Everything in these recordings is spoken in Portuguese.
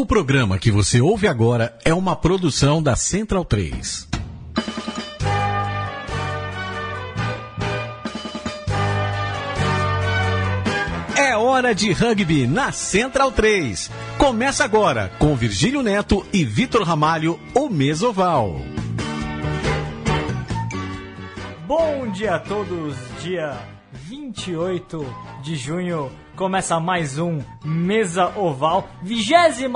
O programa que você ouve agora é uma produção da Central 3. É hora de rugby na Central 3. Começa agora com Virgílio Neto e Vitor Ramalho, o Mesoval. Bom dia a todos, dia 28 de junho começa mais um Mesa Oval, 23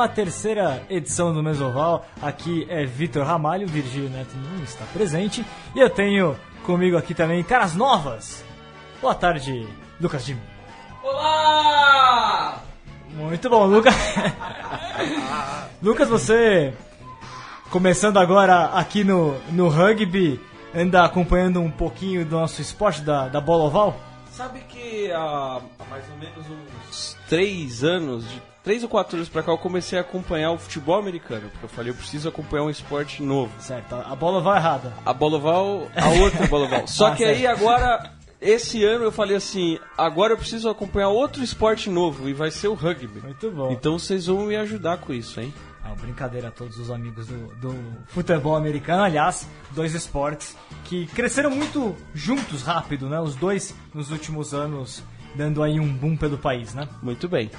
edição do Mesa Oval. Aqui é Vitor Ramalho, Virgílio Neto não está presente. E eu tenho comigo aqui também caras novas. Boa tarde, Lucas Jim. Olá! Muito bom, Lucas. Lucas, você começando agora aqui no, no rugby, anda acompanhando um pouquinho do nosso esporte da, da bola oval? Sabe que há, mais ou menos uns três anos, de três ou quatro anos pra cá, eu comecei a acompanhar o futebol americano. Porque eu falei, eu preciso acompanhar um esporte novo. Certo, a bola oval errada. A bola oval, a outra bola oval. Só Ah, que aí certo. agora, esse ano eu falei assim, agora eu preciso acompanhar outro esporte novo e vai ser o rugby. Muito bom. Então vocês vão me ajudar com isso, hein? Ah, brincadeira a todos os amigos do, do futebol americano. Aliás, dois esportes que cresceram muito juntos, rápido, né? Os dois nos últimos anos, dando aí um boom pelo país, né? Muito bem.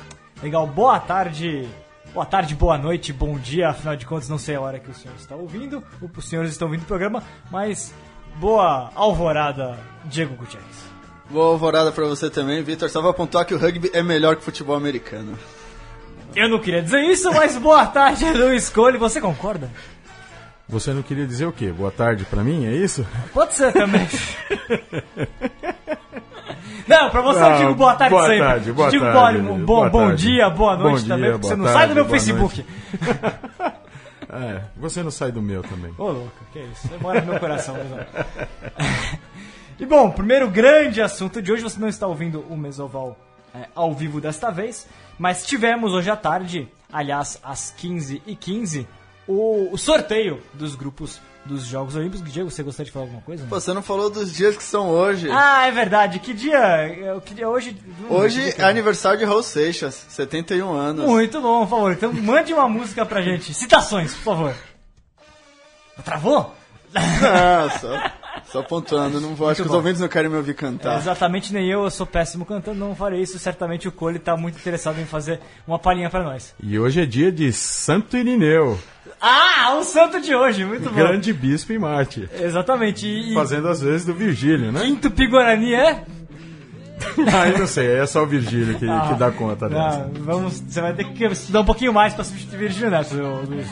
Legal, boa tarde. Boa tarde, boa noite, bom dia. Afinal de contas, não sei a hora que o senhor está ouvindo. ou Os senhores estão ouvindo o programa, mas boa alvorada, Diego Gutierrez. Boa alvorada pra você também, Vitor. Só pra pontuar que o rugby é melhor que o futebol americano. Eu não queria dizer isso, mas boa tarde, Luiz Cole. Você concorda? Você não queria dizer o quê? Boa tarde pra mim, é isso? Pode ser também. Não, pra você eu Não, digo boa tarde boa sempre. tarde, boa digo tarde, bom, bom, boa bom tarde. dia, boa noite Bom também, dia, porque você não sai do tarde, meu Facebook. É, você não sai do meu também. Ô, louco, que isso? Você mora no meu coração, mas E bom, primeiro grande assunto de hoje, você não está ouvindo o Mesoval é, ao vivo desta vez, mas tivemos hoje à tarde, aliás, às 15h15, o, o sorteio dos grupos dos Jogos Olímpicos. Diego, você gostaria de falar alguma coisa? Pô, você não falou dos dias que são hoje. Ah, é verdade. Que dia? é, Que dia hoje? hoje é aniversário de Raul Seixas, 71 anos. Muito bom, por favor. Então mande uma música pra gente. Citações, por favor. Travou? Ah, só, só pontuando. Não vou, acho que os ouvintes não querem me ouvir É, cantar. exatamente, nem eu, eu sou péssimo cantando, não farei isso. Certamente o Cole tá muito interessado em fazer uma palhinha pra nós. E hoje é dia de Santo Irineu, Ah, o santo de hoje, muito bom. grande bispo em Marte. Exatamente, e, e Fazendo às vezes do Virgílio, né? quinto Piguarani é? Aí não sei, é só o Virgílio que, que dá conta dessa. Ah, vamos, você vai ter que estudar um pouquinho mais pra substituir Virgílio Neto, ô, Luiz.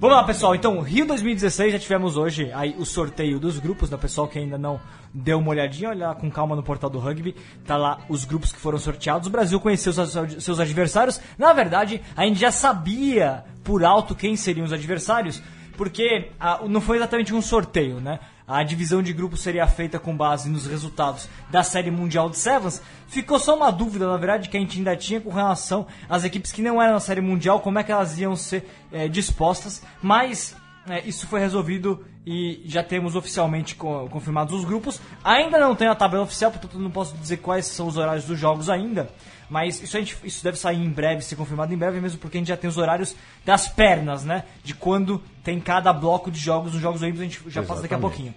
Vamos lá, pessoal. Então, Rio 2016, já tivemos hoje aí o sorteio dos grupos, né? Pessoal que ainda não deu uma olhadinha, olha lá com calma no portal do rugby. Tá lá os grupos que foram sorteados. O Brasil conheceu seus, seus adversários. Na verdade, a gente já sabia por alto quem seriam os adversários, porque ah, não foi exatamente um sorteio, né? A divisão de grupos seria feita com base nos resultados da Série Mundial de Sevens. Ficou só uma dúvida, na verdade, que a gente ainda tinha com relação às equipes que não eram na Série Mundial, como é que elas iam ser eh, dispostas. Mas eh, isso foi resolvido e já temos oficialmente co- confirmados os grupos. Ainda não tem a tabela oficial, portanto não posso dizer quais são os horários dos jogos ainda. Mas isso, a gente, isso deve sair em breve, ser confirmado em breve, mesmo porque a gente já tem os horários das pernas, né? De quando tem cada bloco de jogos nos Jogos Olímpicos, a gente já passa daqui a Exatamente. pouquinho.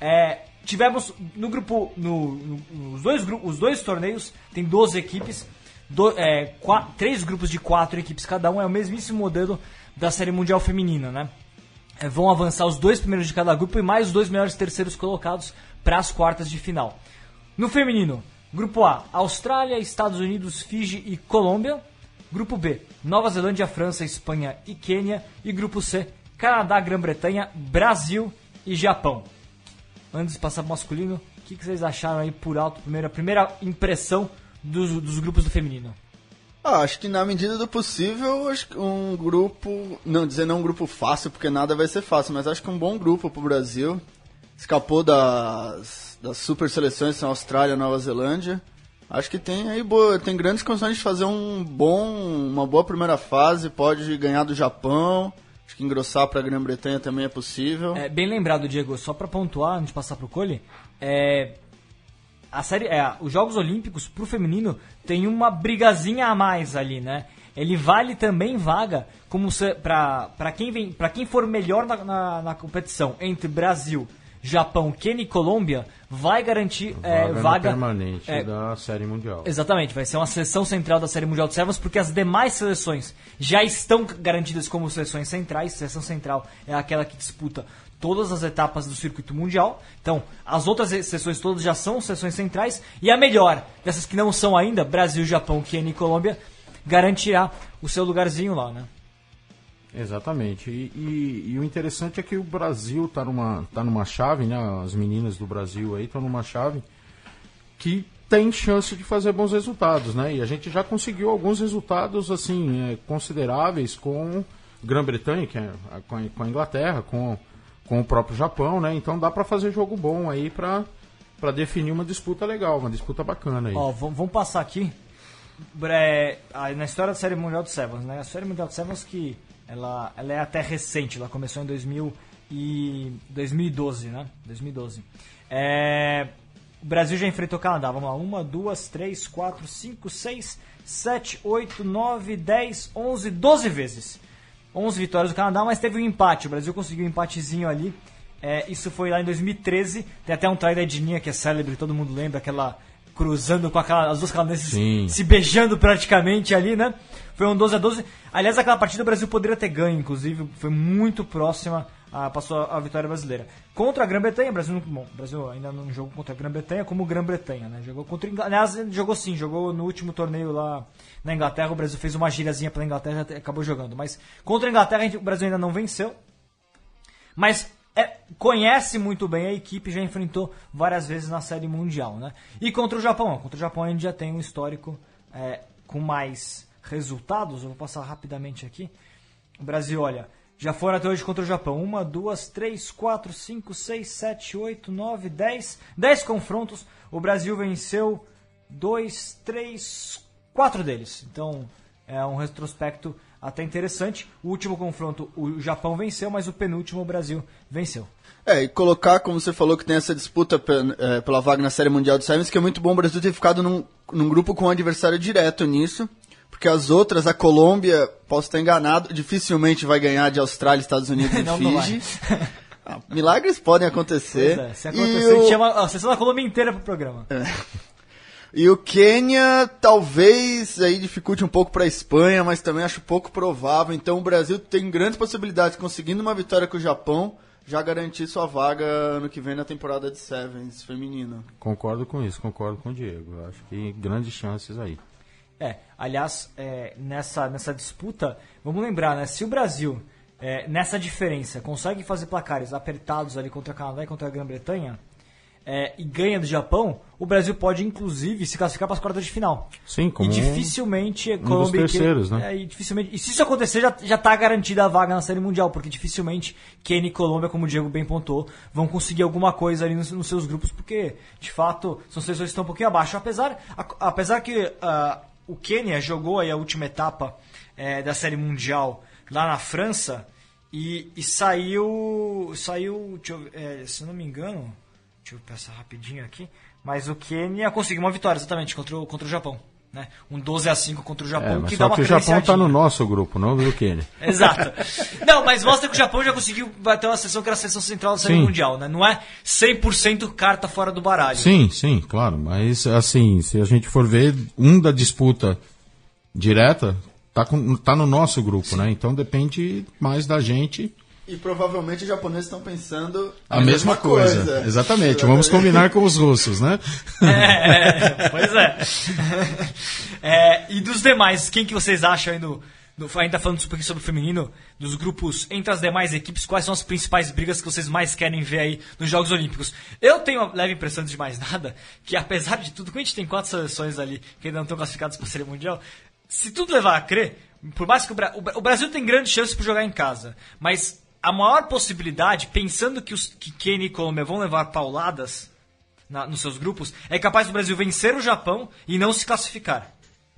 É, tivemos no grupo, no, no- nos dois, os dois torneios, tem 12 equipes, do- é, qua- três grupos de quatro equipes cada um, é o mesmíssimo modelo da Série Mundial Feminina, né? É, vão avançar os dois primeiros de cada grupo e mais os dois melhores terceiros colocados para as quartas de final. No feminino, grupo A, Austrália, Estados Unidos, Fiji e Colômbia. Grupo B, Nova Zelândia, França, Espanha e Quênia. E grupo C, Canadá, Grã-Bretanha, Brasil e Japão. Antes de passar pro masculino, o que, vocês acharam aí por alto, primeira, primeira impressão dos, dos grupos do feminino? Ah, acho que na medida do possível, acho que um grupo. Não dizer não um grupo fácil, porque nada vai ser fácil, mas acho que um bom grupo pro Brasil. Escapou das, das super seleções, são Austrália, Nova Zelândia. Acho que tem aí boa, tem grandes condições de fazer um bom, uma boa primeira fase, pode ganhar do Japão. Acho que engrossar para a Grã-Bretanha também é possível. É, bem lembrado, Diego, só pra pontuar, antes de passar pro Cole, é, a série, é, os Jogos Olímpicos pro feminino tem uma brigazinha a mais ali, né? Ele vale também vaga como pra, quem vem, pra quem for melhor na, na, na competição entre Brasil, Japão, Quênia e Colômbia, vai garantir é, Vaga, vaga permanente é, da Série Mundial. Exatamente, vai ser uma seleção central da Série Mundial de Sevens, porque as demais seleções já estão garantidas como seleções centrais. Seleção central é aquela que disputa todas as etapas do circuito mundial. Então, as outras seleções todas já são seleções centrais. E a melhor dessas que não são ainda, Brasil, Japão, Quênia e Colômbia, garantirá o seu lugarzinho lá, né? Exatamente. E, e- e o interessante é que o Brasil está numa, tá numa chave, né? As meninas do Brasil aí estão numa chave que tem chance de fazer bons resultados, né? E a gente já conseguiu alguns resultados assim é, consideráveis com Grã-Bretanha, é com a, com a Inglaterra, com, com o próprio Japão, né? Então dá para fazer jogo bom aí para para definir uma disputa legal, uma disputa bacana aí. Ó, vamos passar aqui é, na história da Série Mundial de Sevens, né? A Série Mundial de Sevens que ela, ela é até recente, ela começou em 2000 e 2012, né? 2012. É, o Brasil já enfrentou o Canadá, vamos lá. Uma, duas, três, quatro, cinco, seis, sete, oito, nove, dez, onze, doze vezes. 11 vitórias do Canadá, mas teve um empate. O Brasil conseguiu um empatezinho ali. É, isso foi lá em 2013. Tem até um try da Edninha que é célebre, todo mundo lembra, aquela cruzando com aquela, as duas canadenses se beijando praticamente ali, né? Foi um 12 a 12. Aliás, aquela partida o Brasil poderia ter ganho, inclusive, foi muito próxima, a, passou a, vitória brasileira. Contra a Grã-Bretanha, Brasil, bom, Brasil ainda não jogou contra a Grã-Bretanha como Grã-Bretanha, né? Jogou contra Aliás, jogou sim, jogou no último torneio lá na Inglaterra, o Brasil fez uma girazinha pela Inglaterra e acabou jogando. Mas contra a Inglaterra o Brasil ainda não venceu. Mas é, conhece muito bem a equipe, já enfrentou várias vezes na Série Mundial, né? E contra o Japão, contra o Japão a gente já tem um histórico é, com mais resultados. Eu vou passar rapidamente aqui. O Brasil, olha, já foram até hoje contra o Japão. Uma, duas, três, quatro, cinco, seis, sete, oito, nove, dez. Dez confrontos. O Brasil venceu dois, três, quatro deles. Então é um retrospecto até interessante. O último confronto o Japão venceu, mas o penúltimo o Brasil venceu. É, e colocar, como você falou, que tem essa disputa é, pela vaga na Série Mundial de Sevens, que é muito bom o Brasil ter ficado num, num grupo com um adversário direto nisso, porque as outras, a Colômbia, posso estar enganado, dificilmente vai ganhar de Austrália, Estados Unidos e Não, não Fiji. Ah, milagres podem acontecer. Pois é, se E acontecer, a o- gente chama a sessão da Colômbia inteira pro programa. E o Quênia talvez aí dificulte um pouco para a Espanha, mas também acho pouco provável. Então o Brasil tem grandes possibilidades, conseguindo uma vitória com o Japão, já garantir sua vaga ano que vem na temporada de Sevens feminino. Concordo com isso, concordo com o Diego. Acho que grandes chances aí. É, aliás, é, nessa, nessa disputa, vamos lembrar, né? Se o Brasil, é, nessa diferença, consegue fazer placares apertados ali contra a Canadá e contra a Grã-Bretanha, é, e ganha do Japão, o Brasil pode, inclusive, se classificar para as quartas de final. Sim, como e dificilmente um Colômbia e terceiros, Quênia- né? é, e dificilmente, e se isso acontecer, já, já tá garantida a vaga na Série Mundial, porque dificilmente Quênia e Colômbia, como o Diego bem pontuou, vão conseguir alguma coisa ali nos, nos seus grupos, porque, de fato, são seleções que estão um pouquinho abaixo. Apesar, a- apesar que ah, o Quênia jogou aí a última etapa eh, da Série Mundial lá na França e, e saiu, saiu, eu eh, se eu não me engano, deixa eu passar rapidinho aqui, mas o Quênia conseguiu uma vitória exatamente contra o, contra o Japão. Né? Um 12 a 5 contra o Japão, É, mas que dá só uma que o Japão tá credenciadinha. no nosso grupo, não do Quênia. Exato. Não, mas mostra que o Japão já conseguiu bater uma seleção que era a seleção central da Série Sim. Mundial, né? Não é 100% carta fora do baralho. Sim, sim, claro. Mas assim, se a gente for ver, um da disputa direta tá, com, tá no nosso grupo, né? Então depende mais da gente. E provavelmente os japoneses estão pensando A, mesma, coisa. Exatamente. Vamos combinar com os russos, né? É, pois é. É, E dos demais, quem que vocês acham aí no, no- ainda falando um pouquinho sobre o feminino, dos grupos entre as demais equipes, quais são as principais brigas que vocês mais querem ver aí nos Jogos Olímpicos? Eu tenho a leve impressão, de mais nada, que apesar de tudo, como a gente tem quatro seleções ali que ainda não estão classificadas para a Série Mundial, se tudo levar a crer, por mais que o, Bra- o Bra- o Brasil tem grandes chances para jogar em casa, mas a maior possibilidade, pensando que os que Quênia e Colômbia vão levar pauladas na- nos seus grupos, é capaz do Brasil vencer o Japão e não se classificar.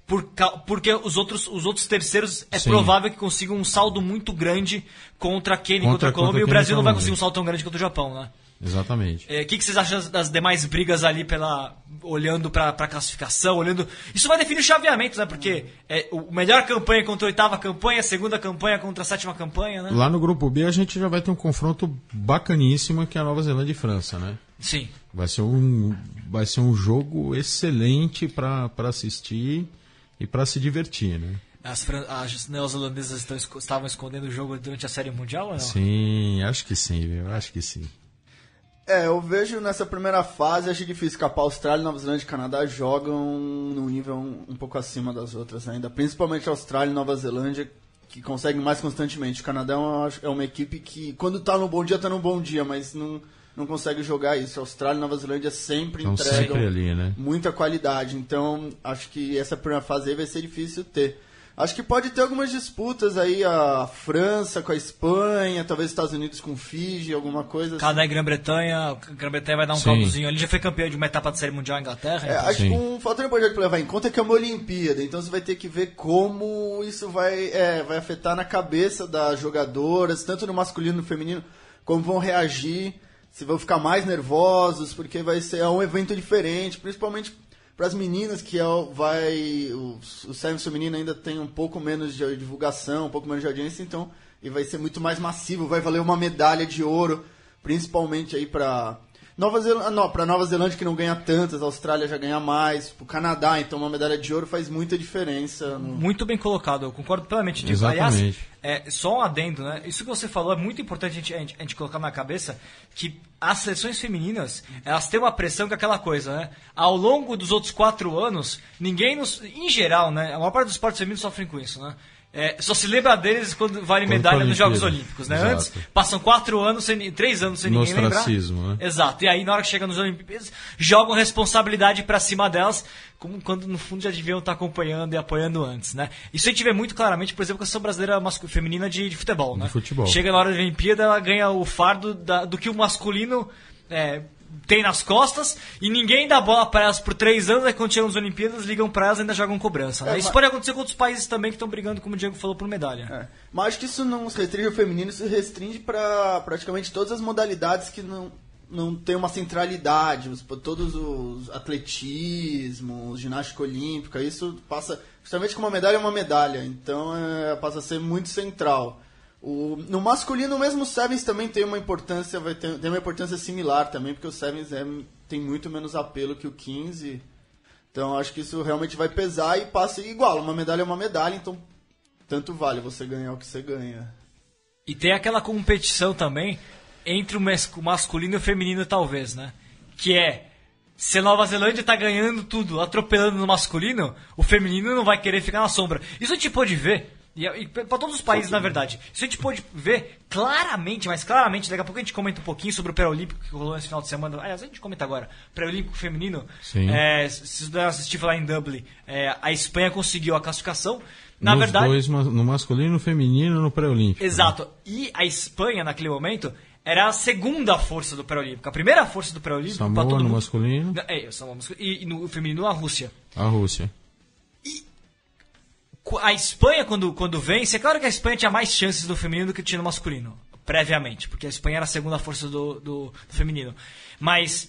Por porque os outros, os outros terceiros é Sim. provável que consigam um saldo muito grande contra Quênia e contra Contra- a Colômbia, contra e o Brasil não vai conseguir um saldo tão grande contra o Japão, né? Exatamente. O é, que, que vocês acham das, demais brigas ali pela olhando para a classificação, olhando isso vai definir o chaveamento, né? Porque é o melhor campanha contra a oitava campanha, a segunda campanha contra a sétima campanha, né? Lá no grupo B a gente já vai ter um confronto bacaníssimo que é a Nova Zelândia e França, né? Sim. Vai ser um vai ser um jogo excelente para assistir e para se divertir, né? As, as neozelandesas estão, estavam escondendo o jogo durante a Série Mundial ou não? Sim, acho que sim, viu? Acho que sim. É, eu vejo nessa primeira fase, acho difícil, a Austrália, Nova Zelândia e Canadá jogam num nível um, um, pouco acima das outras ainda. Principalmente a Austrália e Nova Zelândia, que conseguem mais constantemente. O Canadá é uma, é uma equipe que, quando tá no bom dia, tá no bom dia, mas não, não consegue jogar isso. Austrália e Nova Zelândia sempre Estão entregam sempre ali, né? muita qualidade. Então, acho que essa primeira fase aí vai ser difícil ter. Acho que pode ter algumas disputas aí, a França com a Espanha, talvez Estados Unidos com Fiji, alguma coisa Canadá assim. e Grã-Bretanha, Grã-Bretanha vai dar um caldozinho ali, já foi campeão de uma etapa de série mundial Inglaterra. É, então. acho Sim. que um fator importante para levar em conta é que é uma Olimpíada, então você vai ter que ver como isso vai, é, vai afetar na cabeça das jogadoras, tanto no masculino e no feminino, como vão reagir, se vão ficar mais nervosos, porque vai ser é um evento diferente, principalmente para as meninas, que é, vai. O, o Sevens feminino ainda tem um pouco menos de divulgação, um pouco menos de audiência, então. E vai ser muito mais massivo, vai valer uma medalha de ouro, principalmente aí para Nova Zelândia, não, para Nova Zelândia que não ganha tantas, a Austrália já ganha mais, o Canadá, então uma medalha de ouro faz muita diferença. No... Muito bem colocado, eu concordo plenamente disso. Aliás, é, só um adendo, né? Isso que você falou é muito importante a gente, a gente, a gente colocar na cabeça que as seleções femininas, elas têm uma pressão com aquela coisa, né? Ao longo dos outros quatro anos, ninguém nos. Em geral, né? A maior parte dos esportes femininos sofrem com isso, né? É, só se lembra deles quando vale quando medalha nos Jogos Olímpicos, né? Exato. Antes, passam quatro anos, sem, três anos sem ninguém lembrar. Né? Exato. E aí, na hora que chega nos Olimpíadas, jogam responsabilidade para cima delas, como quando no fundo já deviam estar acompanhando e apoiando antes, né? Isso a gente vê muito claramente, por exemplo, com a seleção brasileira feminina de, de, futebol, né? De futebol. Chega na hora da Olimpíada, ela ganha o fardo da, do que o masculino é, tem nas costas e ninguém dá bola para elas por três anos, aí quando chegam nas Olimpíadas, ligam para elas e ainda jogam cobrança. Né? É, isso mas... pode acontecer com outros países também que estão brigando, como o Diego falou, por medalha. É. Mas acho que isso não se restringe ao feminino, isso se restringe para praticamente todas as modalidades que não, não tem uma centralidade, todos os atletismo, ginástica olímpica, isso passa justamente com uma medalha é uma medalha, então é, passa a ser muito central. O, no masculino, mesmo o Sevens também tem uma importância, vai ter, tem uma importância similar também, porque o Sevens é, tem muito menos apelo que o 15. Então acho que isso realmente vai pesar e passa igual. Uma medalha é uma medalha, então tanto vale você ganhar o que você ganha. E tem aquela competição também entre o masculino e o feminino, talvez, né? Que é se a Nova Zelândia tá ganhando tudo, atropelando no masculino, o feminino não vai querer ficar na sombra. Isso a gente pode ver e, e para todos os países, na verdade. Isso a gente pode ver claramente, mas claramente, daqui a pouco a gente comenta um pouquinho sobre o pré-olímpico que rolou nesse final de semana. Aliás, a gente comenta agora. Pré-olímpico feminino. Sim. É, se você assistir lá em Dublin, é, a Espanha conseguiu a classificação. Na Nos verdade. Dois, no masculino, no feminino no pré-olímpico. Né? Exato. Né? E a Espanha, naquele momento, era a segunda força do pré-olímpico. A primeira força do pré-olímpico. Samoa todo no mundo... masculino. É, Samoa masculino. E, e no feminino, a Rússia. A Rússia a Espanha, quando, quando vence, é claro que a Espanha tinha mais chances do feminino do que tinha no masculino, previamente, porque a Espanha era a segunda força do, do, do feminino. Mas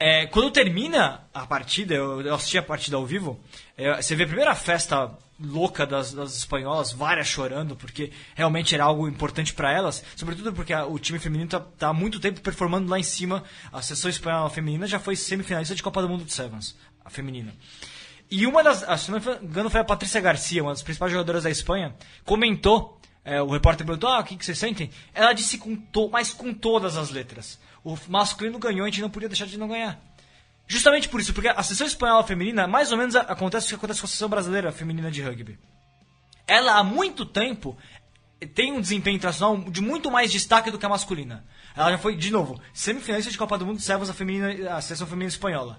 é, quando termina a partida, eu, eu, assisti a partida ao vivo, é, você vê a primeira festa louca das, das espanholas, várias chorando, porque realmente era algo importante para elas, sobretudo porque a, o time feminino está tá há muito tempo performando lá em cima. A seleção espanhola feminina já foi semifinalista de Copa do Mundo de Sevens, a feminina. E uma das, se não me engano, foi a Patrícia Garcia, uma das principais jogadoras da Espanha, comentou, é, o repórter perguntou, ah, o que, que vocês sentem? Ela disse com to, mas com todas as letras. O masculino ganhou, a gente não podia deixar de não ganhar. Justamente por isso, porque a seleção espanhola feminina, mais ou menos acontece o que acontece com a seleção brasileira feminina de rugby. Ela, há muito tempo, tem um desempenho internacional de muito mais destaque do que a masculina. Ela já foi, de novo, semifinalista de Copa do Mundo, servos a, feminina, a seleção feminina espanhola.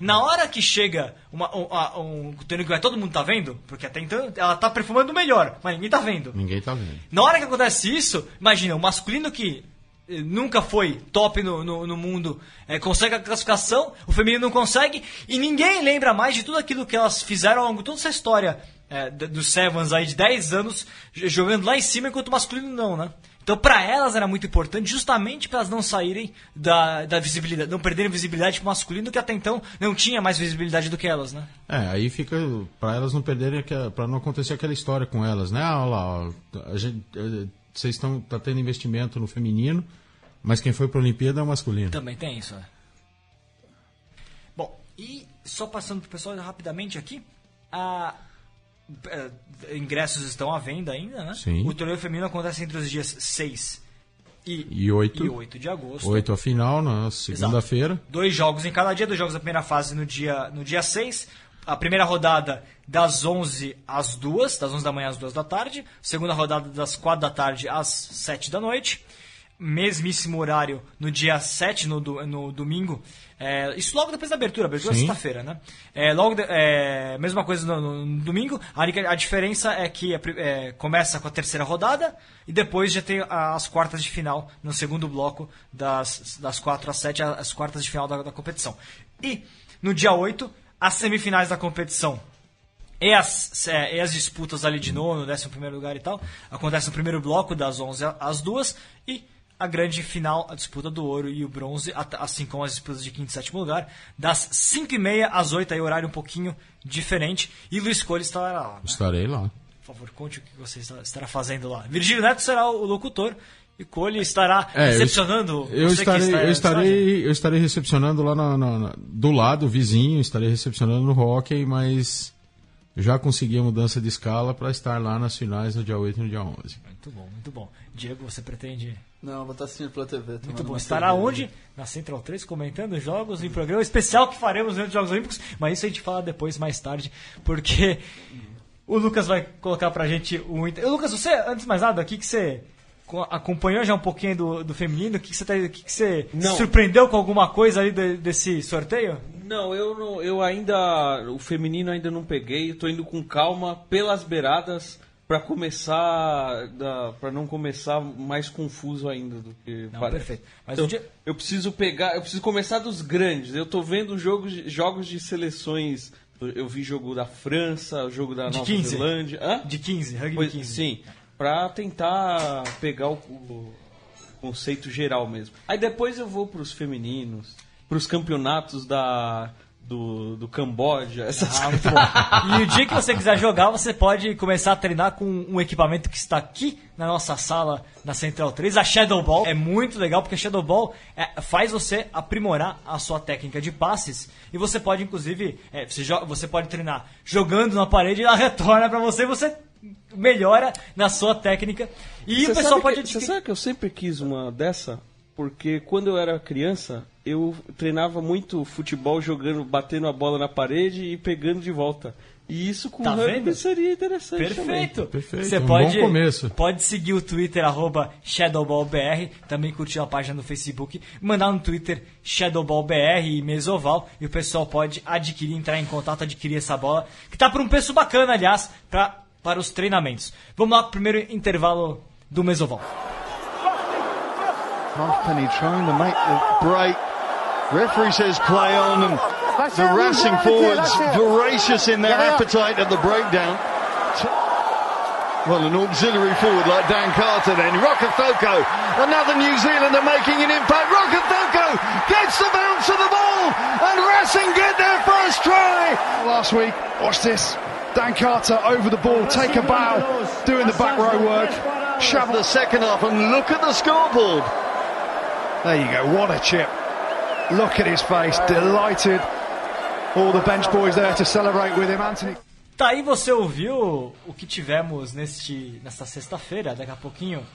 Na hora que chega uma, um, um, que vai todo mundo tá vendo, porque até então ela tá perfumando melhor, mas ninguém tá vendo. Ninguém tá vendo. Na hora que acontece isso, imagina, o masculino que eh, nunca foi top no, no, no mundo, é, consegue a classificação, o feminino não consegue, e ninguém lembra mais de tudo aquilo que elas fizeram ao longo de toda essa história é, dos Sevens aí de 10 anos jogando lá em cima enquanto o masculino não, né? Então pra elas era muito importante justamente para elas não saírem da, da visibilidade, não perderem visibilidade pro masculino que até então não tinha mais visibilidade do que elas, né? É, aí fica pra elas não perderem, para não acontecer aquela história com elas, né? Ah, olha lá, a gente, eh, vocês estão tá tendo investimento no feminino, mas quem foi para a Olimpíada é o masculino. Também tem isso, é. Bom, e só passando pro pessoal rapidamente aqui, a é, ingressos estão à venda ainda, né? Sim. O torneio feminino acontece entre os dias 6 e, E oito. e 8 de agosto. Oito a final na segunda-feira. Dois jogos em cada dia, dois jogos da primeira fase no dia, no dia 6. A primeira rodada das 11 às 2, das 11 da manhã às 2 da tarde. Segunda rodada das 4 da tarde às 7 da noite. Mesmíssimo horário no dia 7, no, no domingo. É, isso logo depois da abertura, abertura é Sim. sexta-feira, né? É, logo de- é, mesma coisa no, no- no domingo. A, a diferença é que é, começa com a terceira rodada e depois já tem as quartas de final no segundo bloco, das, das 4 às 7, as quartas de final da, da competição. E no dia 8, as semifinais da competição e as, é, e as disputas ali de nono, décimo primeiro lugar e tal, acontece no primeiro bloco, das 11 às 2, e a grande final, a disputa do ouro e o bronze, assim como as disputas de quinto e sétimo lugar, das 5 e meia às 8, aí horário um pouquinho diferente, e Luiz Cole estará lá. né? Estarei lá. Por favor, conte o que você estará fazendo lá. Virgílio Neto será o locutor, e Cole estará É, eu- recepcionando Eu, que estarei, está- eu, estarei, eu estarei recepcionando lá na- na- na- do lado, vizinho, estarei recepcionando no hockey, mas já consegui a mudança de escala para estar lá nas finais no dia 8 e no dia 11. Muito bom, muito bom. Diego, você pretende... Não, vou estar assistindo pela TV. Muito bom. Estará cerveja. onde? Na Central 3, comentando jogos em programa especial que faremos durante os Jogos Olímpicos, mas isso a gente fala depois, mais tarde, porque o Lucas vai colocar pra gente o... inter- Ô, Lucas, você, antes de mais nada, o que, que você co- acompanhou já um pouquinho do, do feminino? O que, que você, tá, o que, que você Não. surpreendeu com alguma coisa ali de- desse sorteio? Não, eu não, eu ainda o feminino ainda não peguei, tô indo com calma pelas beiradas pra começar para não começar mais confuso ainda do que Não, parece. perfeito. Mas Então, dia- eu preciso pegar, eu preciso começar dos grandes. Eu tô vendo jogos de, jogos de seleções, eu vi jogo da França, jogo da De Nova 15. Zelândia, Hã? De 15, rugby Pois, 15. Sim, pra tentar pegar o, o conceito geral mesmo. Aí depois eu vou pros femininos, pros campeonatos da do, do Camboja, essas Ah, muito bom. E o dia que você quiser jogar, você pode começar a treinar com um equipamento que está aqui na nossa sala na Central 3, a Shadow Ball. É muito legal porque a Shadow Ball é, faz você aprimorar a sua técnica de passes e você pode, inclusive, é, você, você pode treinar jogando na parede e ela retorna para você e você melhora na sua técnica. E Você o pessoal pode que, adquirir. Você sabe que eu sempre quis uma dessa? Porque quando eu era criança, eu treinava muito futebol jogando, batendo a bola na parede e pegando de volta. E isso com Tá rugby vendo? seria interessante Perfeito. Perfeito, Você um pode, bom começo. pode seguir o Twitter, arroba ShadowballBR, também curtir a página no Facebook, mandar no Twitter ShadowballBR e Mesoval, e o pessoal pode adquirir, entrar em contato, adquirir essa bola, que tá por um preço bacana, aliás, pra, para os treinamentos. Vamos lá pro primeiro intervalo do Mesoval. Halfpenny trying to make the break. Referee says play on, and the Racing forwards voracious in their appetite at the breakdown. Well, an auxiliary forward like Dan Carter then. Rokathoko, another New Zealander making an impact. Rokathoko gets the bounce of the ball, and Racing get their first try. last week. Watch this. Dan Carter over the ball, take a bow, doing the back row work. Shove the second half, and look at the scoreboard. There you go. What a chip. Look at his face, delighted. All the bench boys there to celebrate with him. Anthony. Tá aí você ouviu o que tivemos neste, nesta sexta-feira, daqui a pouquinho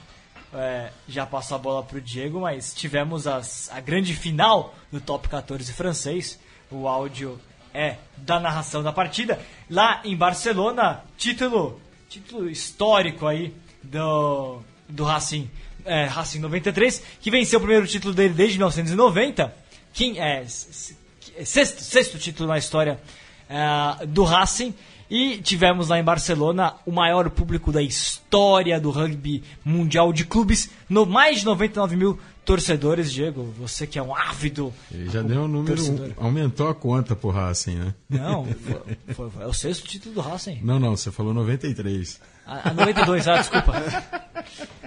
é, já passo a bola pro Diego, mas tivemos as, a grande final do Top 14 francês. O áudio é da narração da partida. Lá em Barcelona, título, título histórico aí do, do Racing, é, Racing 93, que venceu o primeiro título dele desde 1990. Quem, é, sexto, sexto título na história é, do Racing. E tivemos lá em Barcelona o maior público da história do rugby mundial de clubes, no mais de 99 mil torcedores, Diego, você que é um ávido. Ele já deu um número, Torcedor. aumentou a conta pro Racing, né? Não, foi, foi- foi o sexto título do Racing. Não, não, você falou 93. A, a 92, ah, desculpa.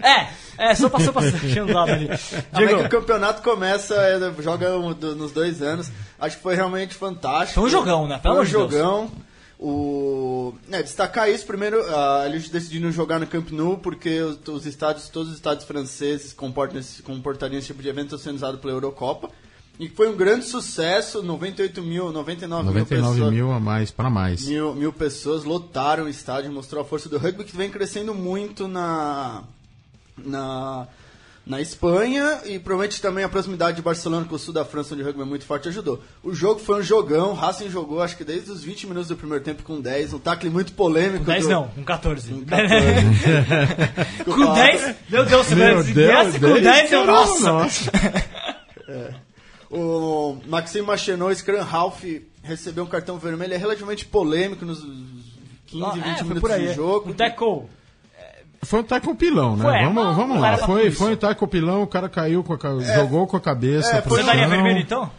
É, é, só passou passando ali. Como é que o Diego, campeonato começa, é, joga um do- nos dois anos. Acho que foi realmente fantástico. Foi um jogão, né? Pelo Foi um Deus. jogão. O... é, destacar isso, primeiro, ah, eles decidiram jogar no Camp Nou porque os, os estádios, todos os estádios franceses comportam esse, comportariam esse tipo de evento sendo usados pela Eurocopa. E foi um grande sucesso, 98 mil, 99, 99 mil pessoas. mil a mais para mais. Mil, mil pessoas lotaram o estádio, mostrou a força do rugby que vem crescendo muito na, na, na Espanha e provavelmente também a proximidade de Barcelona com o sul da França, onde o rugby é muito forte, ajudou. O jogo foi um jogão, o Racing jogou acho que desde os 20 minutos do primeiro tempo com 10, um tackle muito polêmico. 10 do- não, com 14. Com 14. com 10? Meu Deus, você Meu vai com 10, eu, nossa. nossa. O Maxime Machenot, Scrum Ralph, recebeu um cartão vermelho, é relativamente polêmico nos 15, Ah, 20 é, foi minutos por aí. de jogo. O tackle. Foi um taco pilão, né? Foi, vamos não, vamos não lá. Foi, foi um taco pilão, o cara caiu, com a, ca- jogou com a cabeça. é, Você daria vermelho então?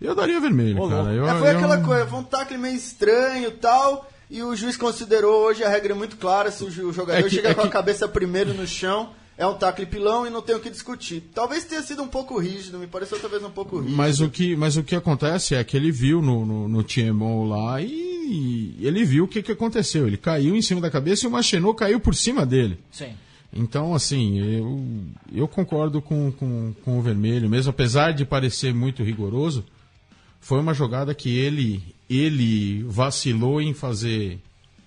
Eu daria vermelho, cara. Eu, É, foi eu- aquela coisa, foi um tackle meio estranho e tal. E o juiz considerou hoje a regra é muito clara: se o jogador É que- chega é com a que- cabeça primeiro no chão, é um tackle pilão e não tem o que discutir. Talvez tenha sido um pouco rígido, me pareceu talvez um pouco rígido. Mas o, que, mas o que acontece é que ele viu no, no, no TMO lá e ele viu o que, que aconteceu. Ele caiu em cima da cabeça e o Machenot caiu por cima dele. Sim. Então, assim, eu, eu concordo com, com, com o vermelho mesmo, apesar de parecer muito rigoroso, foi uma jogada que ele, ele vacilou em fazer,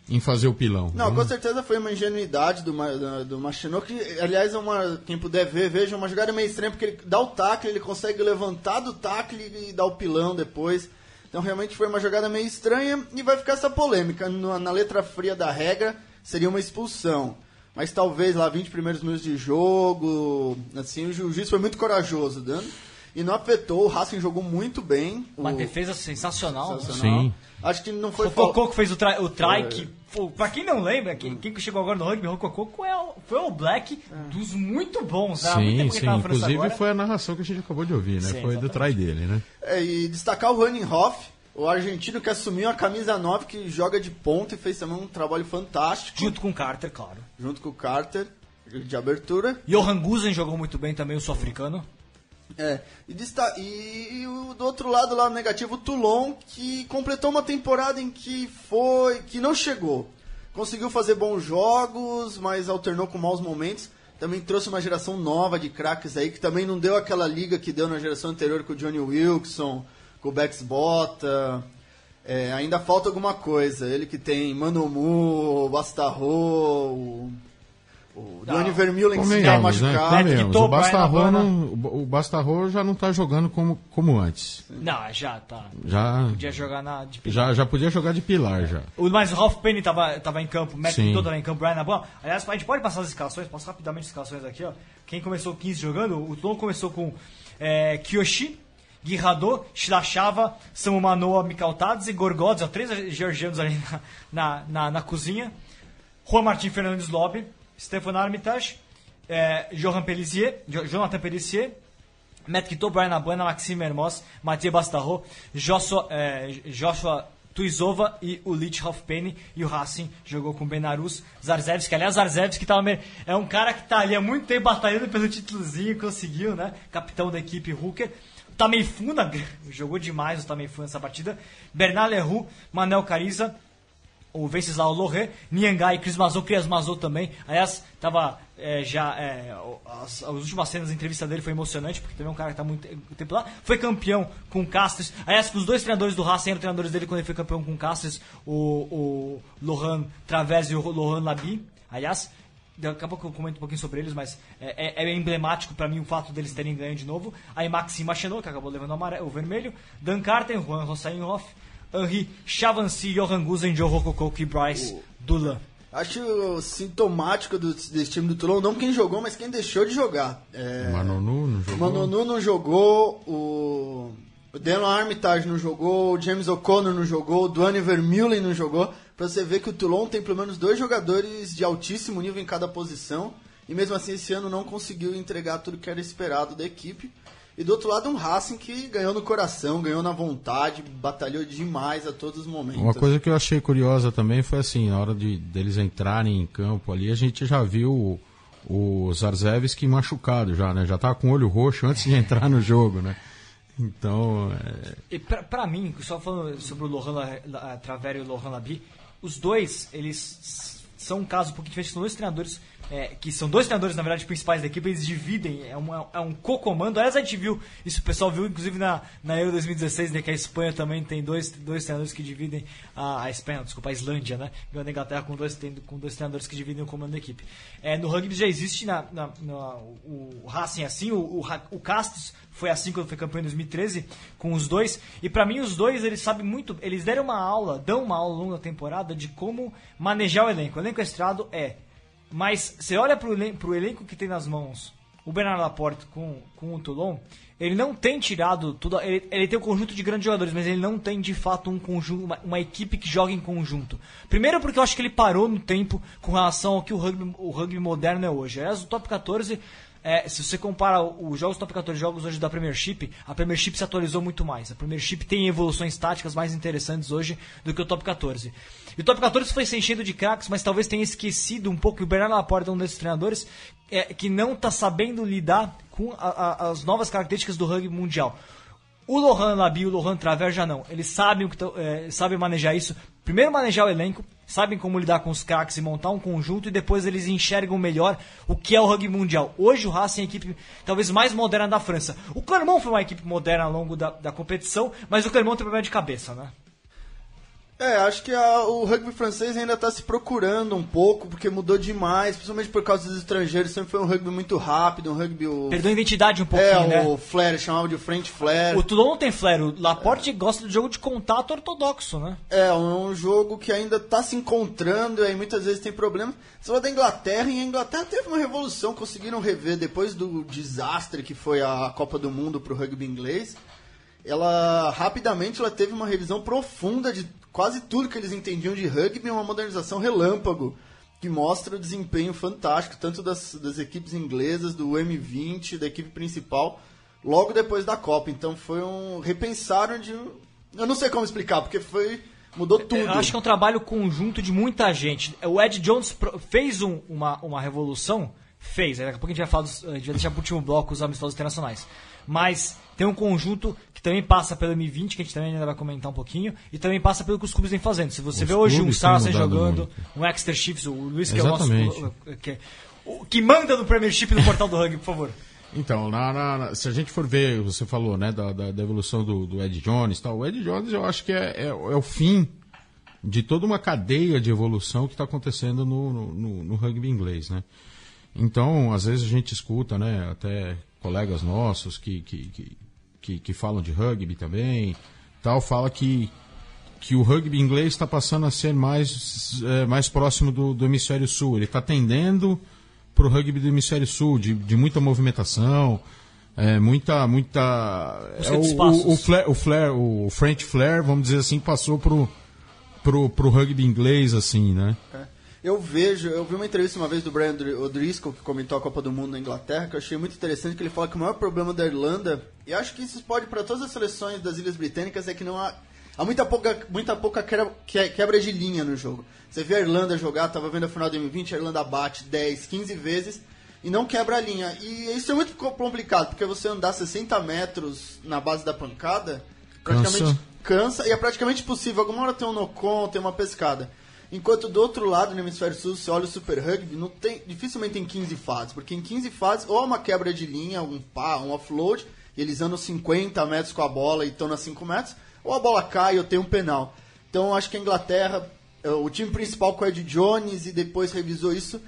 em fazer o pilão. Não, né? com certeza foi uma ingenuidade do, da- do Machinot, que, aliás, é uma, quem puder ver, veja, uma jogada meio estranha, porque ele dá o tackle, ele consegue levantar do tackle e dar o pilão depois. Então, realmente foi uma jogada meio estranha e vai ficar essa polêmica. No- na letra fria da regra, seria uma expulsão. Mas talvez lá 20 primeiros minutos de jogo, assim, o ju- juiz foi muito corajoso dando. E não afetou, o Racing jogou muito bem. Uma o, defesa sensacional. né? sensacional. Sim. Acho que não foi O que fez o try, o try que, pô, pra quem não lembra, quem, quem que chegou agora no rugby, o Cocô é o- foi o Black dos muito bons, né? Sim, que sim. Inclusive agora. foi a narração que a gente acabou de ouvir, né? Sim, foi do exatamente. try dele, né? É, e destacar o Hoff, o argentino que assumiu a camisa 9, que joga de ponta e fez também um trabalho fantástico, Junto com o Carter, claro. junto com o Carter, de abertura. Johan Guzen jogou muito bem também, o sul-africano. É, e, desta- e- e do outro lado, lado negativo, o Toulon, que completou uma temporada em que foi. que não chegou. Conseguiu fazer bons jogos, mas alternou com maus momentos. Também trouxe uma geração nova de craques aí, que também não deu aquela liga que deu na geração anterior com o Johnny Wilson, com o Bex Bota. É, ainda falta alguma coisa. Ele que tem Manomu, Bastarro, o, Johnny Vermeulen que se tá Convenhamos, né? machucado. Tô, O Bastarro, o Bastarro já não tá jogando como, como antes. Não, já tá. Já, Podia jogar na. De já, já podia jogar de pilar já. O, mas o Ralph Penny tava, tava em campo, o Matt Sim. Pinto tava em campo, Brian Naban. Aliás, a gente pode passar as escalações, posso rapidamente as escalações aqui, ó. Quem começou 15 jogando, o Tom começou com é, Kiyoshi, Guirrador, Shirachava, Samu Manoa, Mikaltadze, Gorgodes, ó, três georgianos ali na, na, na, na cozinha. Juan Martin Fernandes Lobby, Stefan Armitage, é, Johan Pellissier, Jo- Jonathan Pellissier, Matt Kito, Brian Abana, Maxime Hermos, Mathieu Bastarro, Joshua, é, Joshua Tuizova e o Lich Penny e o Racing jogou com Benarus, Zarzevski, aliás Zarzevski meio, é um cara que tá ali há muito tempo batalhando pelo títulozinho, conseguiu, né? Capitão da equipe Hooker. Tameifuna jogou demais o Tameifuna nessa partida. Bernard Leroux, Manel Cariza, o Venceslau Loré, Niangai, Cris Mazou, Crias Mazou também. Aliás, tava é, já. é, as, as últimas cenas da entrevista dele foi emocionante, porque também é um cara que tá muito tempo lá. Foi campeão com o Castres. Aliás, os dois treinadores do Racing eram treinadores dele quando ele foi campeão com o Castres, o, o Lohan Través e o Lohan Labi. Aliás, daqui a pouco eu comento um pouquinho sobre eles, mas é, é- é emblemático pra mim o fato deles terem ganho de novo. Aí Maxime Machenot, que acabou levando o, amare- o vermelho. Dan Carter, Juan Rossainhoff, Henri Chavancy, Johan Guzen, Joe Rococo e Bryce Dulan. Acho sintomático do- desse time do Toulon, não quem jogou, mas quem deixou de jogar. É, Manonu não o jogou. Manonu não jogou, o, o Daniel Armitage não jogou, o James O'Connor não jogou, o Duane Vermeulen não jogou. Pra você ver que o Toulon tem pelo menos dois jogadores de altíssimo nível em cada posição. e mesmo assim esse ano não conseguiu entregar tudo que era esperado da equipe. E do outro lado, um Racing que ganhou no coração, ganhou na vontade, batalhou demais a todos os momentos. Uma coisa que eu achei curiosa também foi assim, na hora de deles entrarem em campo ali, a gente já viu o, o Zarzevski machucado já, né? Já tava com o olho roxo antes de entrar no jogo, né? Então, é... E pra, pra mim, só falando sobre o Lohan Travera e o Lohan Labi, os dois, eles são um caso um pouquinho diferente, são dois treinadores, é, que são dois treinadores, na verdade, principais da equipe, eles dividem, é, uma, é um co-comando. Aliás, a gente viu, isso o pessoal viu, inclusive na, na Euro 2016, né, que a Espanha também tem dois, dois treinadores que dividem, a, a Espanha, desculpa, a Islândia, né, ganhando a Inglaterra com dois, tem, com dois treinadores que dividem o comando da equipe. É, no rugby já existe na, na, na- o, Racing assim, o, o, o Castos foi assim quando foi campeão em 2013 com os dois. E pra mim os dois eles sabem muito, eles deram uma aula, dão uma aula ao longo da temporada de como manejar o elenco. O elenco estrado é, mas você olha elen pro elenco que tem nas mãos, o Bernardo Laporte com, com o Toulon, ele não tem tirado tudo, ele, ele tem um conjunto de grandes jogadores, mas ele não tem de fato um conjunto, uma, uma equipe que joga em conjunto. Primeiro porque eu acho que ele parou no tempo com relação ao que o rugby, o rugby moderno é hoje. Aliás, o top 14 é, se você compara os jogos top 14 jogos hoje da Premiership, a Premiership se atualizou muito mais. A Premiership tem evoluções táticas mais interessantes hoje do que o top 14. E o top 14 foi se enchendo de craques, mas talvez tenha esquecido um pouco. E o Bernardo Laporte é um desses treinadores é, que não está sabendo lidar com a- a- as novas características do rugby mundial. O Lohan Labi e o Lohan Traver já não. Eles sabem, o que tão- é, sabem manejar isso. Primeiro manejar o elenco, sabem como lidar com os craques e montar um conjunto e depois eles enxergam melhor o que é o rugby mundial. Hoje o Racing é a equipe talvez mais moderna da França. O Clermont foi uma equipe moderna ao longo da, da competição, mas o Clermont tem problema de cabeça, né? É, acho que a- o rugby francês ainda está se procurando um pouco, porque mudou demais, principalmente por causa dos estrangeiros. Sempre foi um rugby muito rápido, um rugby. O, Perdeu a identidade um pouquinho, é, né? o flare, chamava de French flare. O Toulon não tem flare, o Laporte gosta do jogo de contato ortodoxo, né? É, um jogo que ainda está se encontrando e aí muitas vezes tem problemas. Você fala da Inglaterra, e a Inglaterra teve uma revolução, conseguiram rever depois do desastre que foi a Copa do Mundo para o rugby inglês. Ela rapidamente ela teve uma revisão profunda de quase tudo que eles entendiam de rugby, uma modernização relâmpago que mostra o desempenho fantástico tanto das, das equipes inglesas, do M20, da equipe principal, logo depois da Copa. Então foi um repensaram de eu não sei como explicar, porque foi mudou tudo. Eu acho que é um trabalho conjunto de muita gente. O Ed Jones fez um- uma, uma revolução, fez. Daqui a pouco a gente vai falar, dos, a gente vai deixar pro último bloco os amistosos internacionais. Mas tem um conjunto que também passa pelo M20, que a gente também ainda vai comentar um pouquinho, e também passa pelo que os clubes vêm fazendo. Se você Os vê hoje um Saracen jogando, muito. um Exeter Chiefs, o Luiz que é o Exatamente. nosso... Que, é- o que manda no Premiership no portal do rugby, por favor. Então, na- na- na- se a gente for ver, você falou, né, da, da- da evolução do, do Ed Jones e tal, o Ed Jones eu acho que é, é- é o fim de toda uma cadeia de evolução que está acontecendo no, no- no- no rugby inglês, né? Então, às vezes a gente escuta, né, até colegas nossos que, que, que, que, que falam de rugby também, tal, fala que, que o rugby inglês está passando a ser mais, é, mais próximo do, do hemisfério sul. Ele está tendendo para o rugby do hemisfério sul, de, de muita movimentação, é, muita. muita é, o, o, o, flare, o, flare, o French Flair, vamos dizer assim, passou pro, pro, pro rugby inglês, assim, né? Eu vejo, eu vi uma entrevista uma vez do Brian Dr- O'Driscoll, que comentou a Copa do Mundo na Inglaterra, que eu achei muito interessante, que ele fala que o maior problema da Irlanda, e acho que isso pode para todas as seleções das Ilhas Britânicas, é que não há, há muita pouca, muita pouca quebra, que- quebra de linha no jogo. Você vê a Irlanda jogar, tava vendo a final do M20, a Irlanda bate 10, 15 vezes e não quebra a linha. E isso é muito co- complicado, porque você andar 60 metros na base da pancada, praticamente Cansa. cansa e é praticamente possível. Alguma hora tem um no-con, tem uma pescada. Enquanto do outro lado, no hemisfério sul, você olha o Super Rugby, não tem, dificilmente tem 15 fases, porque em 15 fases, ou é uma quebra de linha, um pá, um offload, e eles andam 50 metros com a bola e estão nas 5 metros, ou a bola cai ou tem um penal. Então acho que a Inglaterra, eh, o time principal com o Ed Jones e depois revisou isso,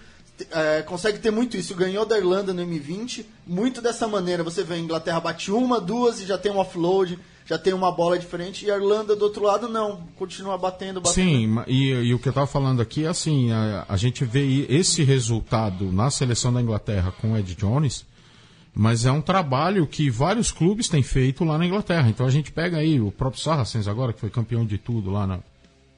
eh, consegue ter muito isso. Ganhou da Irlanda no M20, muito dessa maneira. Você vê a Inglaterra bate uma, duas e já tem um offload, já tem uma bola diferente, e a Irlanda do outro lado não, continua batendo, batendo. Sim, e, e o que eu estava falando aqui é assim, a, a gente vê esse resultado na seleção da Inglaterra com o Ed Jones, mas é um trabalho que vários clubes têm feito lá na Inglaterra. Então a gente pega aí o próprio Saracens agora, que foi campeão de tudo lá na-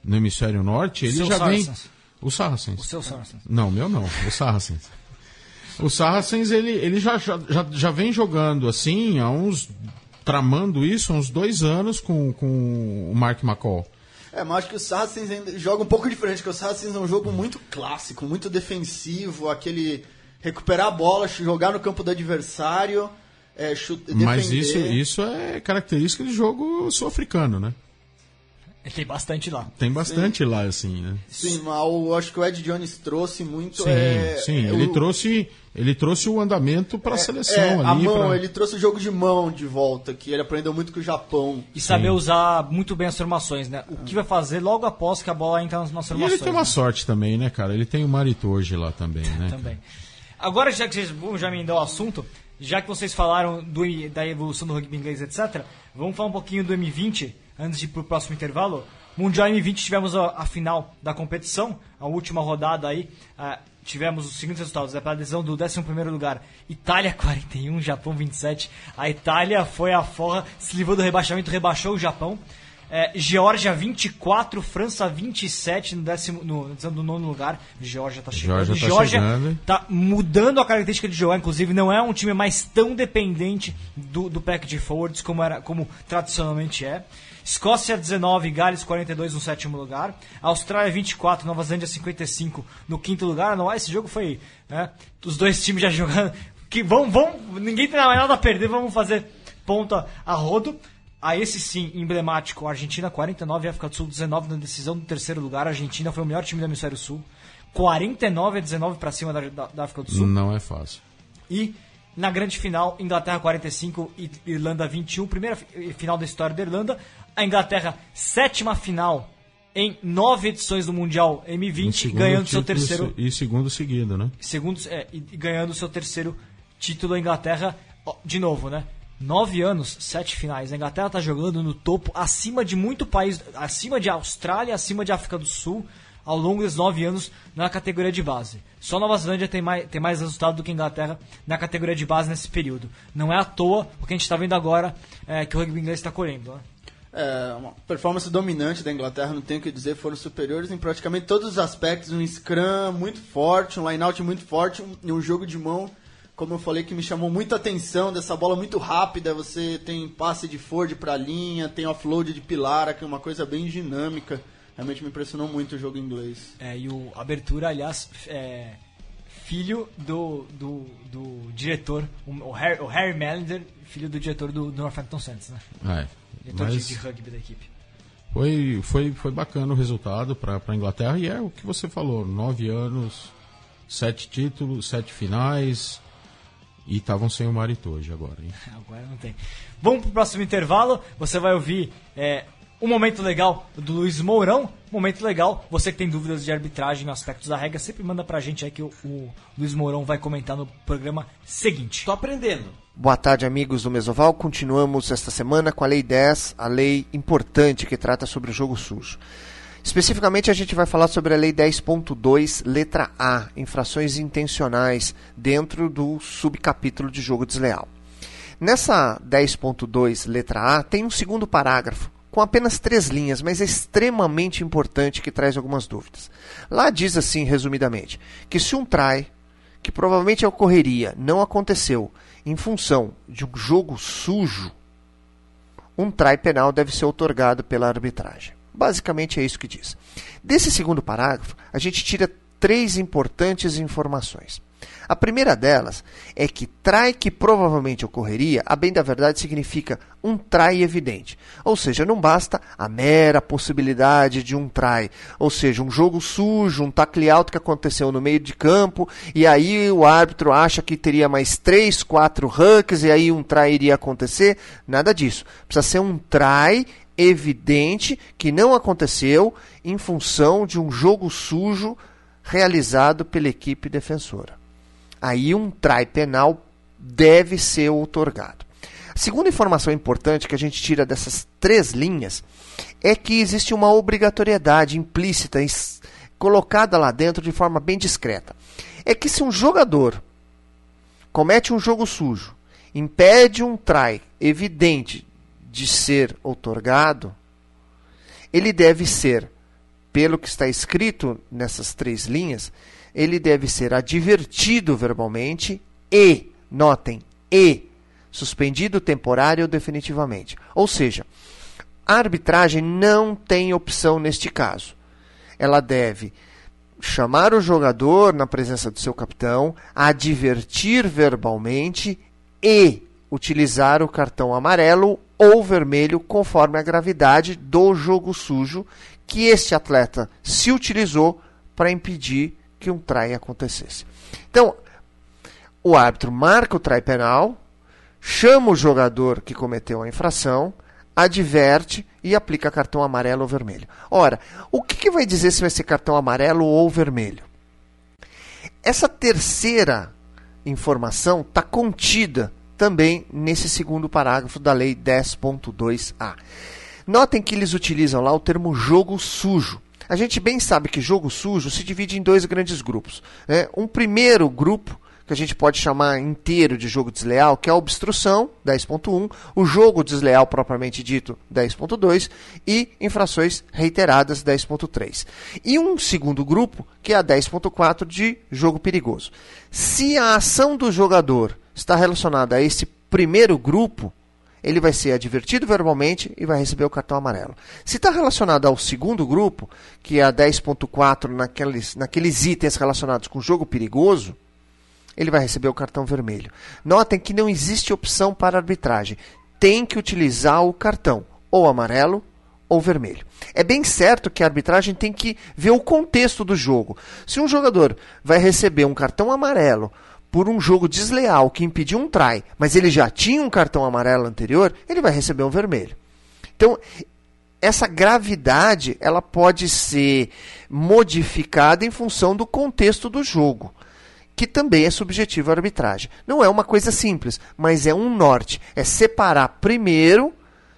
no hemisfério norte, ele Seu já Saracens. vem... O Saracens. O seu Saracens. Não, meu não, o Saracens. O Saracens, ele, ele já, já, já, vem jogando assim, há uns. tramando isso há uns dois anos com, com o Mark McCall. É, mas acho que o Saracens ainda joga um pouco diferente, porque o Saracens é um jogo muito clássico, muito defensivo, aquele recuperar a bola, jogar no campo do adversário, é, chute, Mas isso, isso é característica de jogo sul-africano, né? Tem bastante lá. Tem bastante lá, assim, né? Sim, mas eu acho que o Ed Jones trouxe muito. Sim, é, sim. é, Ele, o- trouxe, ele trouxe o andamento para a seleção é, ali. a mão, pra- ele trouxe o jogo de mão de volta, que ele aprendeu muito com o Japão. E saber usar muito bem as formações, né? O que vai fazer logo após que a bola entra nas nas E formações. ele tem uma né? sorte também, né, cara? Ele tem o Maritoji lá também, né? Também. Agora, já que vocês vão já emendar o assunto, já que vocês falaram do, da evolução do rugby inglês, etc., vamos falar um pouquinho do M20 antes de ir pro próximo intervalo. Mundial M20 tivemos a, a final da competição, a última rodada aí. ah, tivemos os seguintes resultados: é para a adesão do 11 lugar, Itália 41, Japão 27. A Itália foi a forra, se livrou do rebaixamento, rebaixou o Japão. É, Geórgia 24, França 27 no décimo, no, no nono lugar. Geórgia tá chegando. Geórgia tá Geórgia chegando, hein? tá mudando a característica de jogar, inclusive não é um time mais tão dependente do, do pack de forwards como, era, como tradicionalmente é. Escócia 19, Gales 42 no sétimo lugar. Austrália 24, Nova Zelândia 55 no quinto lugar. Não, esse jogo foi né, os dois times já jogando. Que vão, vão, ninguém tem mais nada a perder, vamos fazer ponta a rodo. A esse sim, emblemático, Argentina 49, África do Sul 19 na decisão do terceiro lugar. A Argentina foi o melhor time do Hemisfério Sul. 49 a 19 para cima da, da, da África do Sul. Não é fácil. E na grande final, Inglaterra 45 e Irlanda 21, primeira fi- final da história da Irlanda. A Inglaterra, sétima final em nove edições do Mundial Em M20, segundo ganhando seu terceiro E segundo seguido, né? segundos é, e ganhando seu terceiro título a Inglaterra de novo, né? Nove anos, sete finais. A Inglaterra tá jogando no topo, acima de muito país, acima de Austrália, acima de África do Sul, ao longo desses nove anos na categoria de base. Só Nova Zelândia tem mais, tem mais resultado do que a Inglaterra na categoria de base nesse período. Não é à toa o que a gente está vendo agora é, que o rugby inglês está colhendo. Né? É, uma performance dominante da Inglaterra, não tenho o que dizer, foram superiores em praticamente todos os aspectos. Um scrum muito forte, um line-out muito forte um- e um jogo de mão, como eu falei, que me chamou muita atenção, dessa bola muito rápida. Você tem passe de Ford para linha, tem offload de Pilara, que é uma coisa bem dinâmica. Realmente me impressionou muito o jogo inglês. É, e o Abertura, aliás, é filho do, do, do diretor, o, o Harry, o Harry Mallender, filho do diretor do, do Northampton Saints, né? É. Diretor de- Mas de rugby da equipe. foi, foi, foi bacana o resultado para a Inglaterra e é o que você falou: nove anos, sete títulos, sete finais e estavam sem o Maritoji agora, hein? Agora não tem. Vamos pro próximo intervalo. Você vai ouvir é, um momento legal do Luiz Mourão. Momento legal. Você que tem dúvidas de arbitragem, aspectos da regra, sempre manda pra gente aí que o, o Luiz Mourão vai comentar no programa seguinte. Tô aprendendo. Boa tarde, amigos do Mesoval. Continuamos esta semana com a Lei 10, a lei importante que trata sobre o jogo sujo. Especificamente, a gente vai falar sobre a Lei 10.2, letra A, infrações intencionais, dentro do subcapítulo de jogo desleal. Nessa 10.2, letra A, tem um segundo parágrafo, com apenas três linhas, mas é extremamente importante que traz algumas dúvidas. Lá diz assim, resumidamente, que se um try, que provavelmente ocorreria, não aconteceu, em função de um jogo sujo, um try penal deve ser otorgado pela arbitragem. Basicamente é isso que diz. Desse segundo parágrafo, a gente tira três importantes informações. A primeira delas é que try que provavelmente ocorreria, a bem da verdade, significa um try evidente. Ou seja, não basta a mera possibilidade de um try. Ou seja, um jogo sujo, um tackle out que aconteceu no meio de campo, e aí o árbitro acha que teria mais três, quatro hucks, e aí um try iria acontecer. Nada disso. Precisa ser um try evidente que não aconteceu em função de um jogo sujo realizado pela equipe defensora. Aí um try penal deve ser outorgado. A segunda informação importante que a gente tira dessas três linhas é que existe uma obrigatoriedade implícita colocada lá dentro de forma bem discreta. É que se um jogador comete um jogo sujo, impede um try evidente de ser outorgado, ele deve ser, pelo que está escrito nessas três linhas, ele deve ser advertido verbalmente e, notem, e suspendido temporário ou definitivamente. Ou seja, a arbitragem não tem opção neste caso. Ela deve chamar o jogador na presença do seu capitão, advertir verbalmente e utilizar o cartão amarelo ou vermelho conforme a gravidade do jogo sujo que este atleta se utilizou para impedir que um try acontecesse. Então, o árbitro marca o try penal, chama o jogador que cometeu a infração, adverte e aplica cartão amarelo ou vermelho. Ora, o que, que vai dizer se vai ser cartão amarelo ou vermelho? Essa terceira informação está contida também nesse segundo parágrafo da Lei 10.2a. Notem que eles utilizam lá o termo jogo sujo. A gente bem sabe que jogo sujo se divide em dois grandes grupos. Né? Um primeiro grupo que a gente pode chamar inteiro de jogo desleal, que é a obstrução, 10.1, o jogo desleal propriamente dito, 10.2, e infrações reiteradas, 10.3. E um segundo grupo, que é a 10.4 de jogo perigoso. Se a ação do jogador está relacionada a esse primeiro grupo, ele vai ser advertido verbalmente e vai receber o cartão amarelo. Se está relacionado ao segundo grupo, que é a 10.4 naqueles, naqueles itens relacionados com jogo perigoso, ele vai receber o cartão vermelho. Notem que não existe opção para arbitragem. Tem que utilizar o cartão, ou amarelo ou vermelho. É bem certo que a arbitragem tem que ver o contexto do jogo. Se um jogador vai receber um cartão amarelo por um jogo desleal que impediu um try, mas ele já tinha um cartão amarelo anterior, ele vai receber um vermelho. Então, essa gravidade ela pode ser modificada em função do contexto do jogo que também é subjetivo à arbitragem. Não é uma coisa simples, mas é um norte. É separar primeiro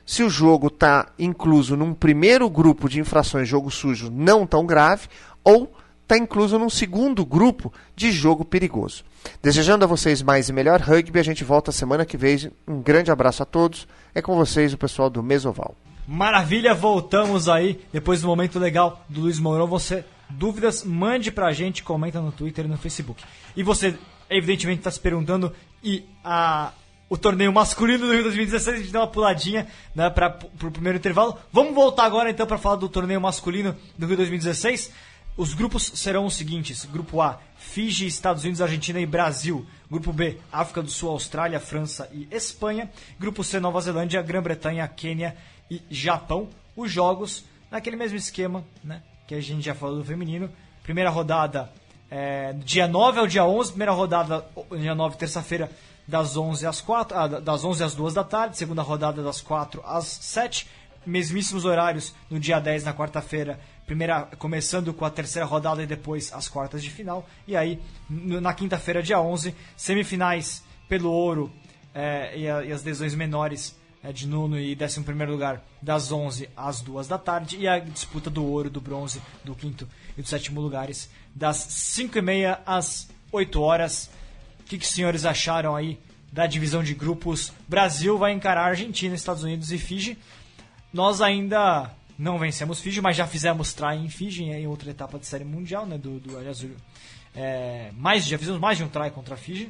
se o jogo está incluso num primeiro grupo de infrações jogo sujo não tão grave ou está incluso num segundo grupo de jogo perigoso. Desejando a vocês mais e melhor rugby, a gente volta semana que vem. Um grande abraço a todos. É com vocês o pessoal do Mesoval. Maravilha, voltamos aí depois do momento legal do Luiz Mourão. Você dúvidas, mande pra gente, comenta no Twitter e no Facebook. E você, evidentemente, está se perguntando, e a, o torneio masculino do Rio 2016, a gente deu uma puladinha né, para o primeiro intervalo. Vamos voltar agora então para falar do torneio masculino do Rio 2016. Os grupos serão os seguintes: Grupo A, Fiji, Estados Unidos, Argentina e Brasil. Grupo B, África do Sul, Austrália, França e Espanha. Grupo C, Nova Zelândia, Grã-Bretanha, Quênia e Japão. Os jogos naquele mesmo esquema, né? que a gente já falou do feminino. Primeira rodada é, dia 9 ao dia 11, primeira rodada dia 9, terça-feira, das 11 às 4, ah, das 11 às 2 da tarde, segunda rodada das 4 às 7, mesmíssimos horários no dia 10 na quarta-feira, primeira começando com a terceira rodada e depois as quartas de final, e aí na quinta-feira, dia 11, semifinais pelo ouro é, e, a, e as lesões menores é, de nono e décimo primeiro lugar das 11 às 2 da tarde e a disputa do ouro, do bronze, do quinto e do sétimo lugares das 5 e meia às 8 horas. O que, que os senhores acharam aí da divisão de grupos? Brasil vai encarar Argentina, Estados Unidos e Fiji. Nós ainda não vencemos Fiji, mas já fizemos try em Fiji em outra etapa de série mundial, né, do, do Azul. É, mais, já fizemos mais de um try contra a Fiji.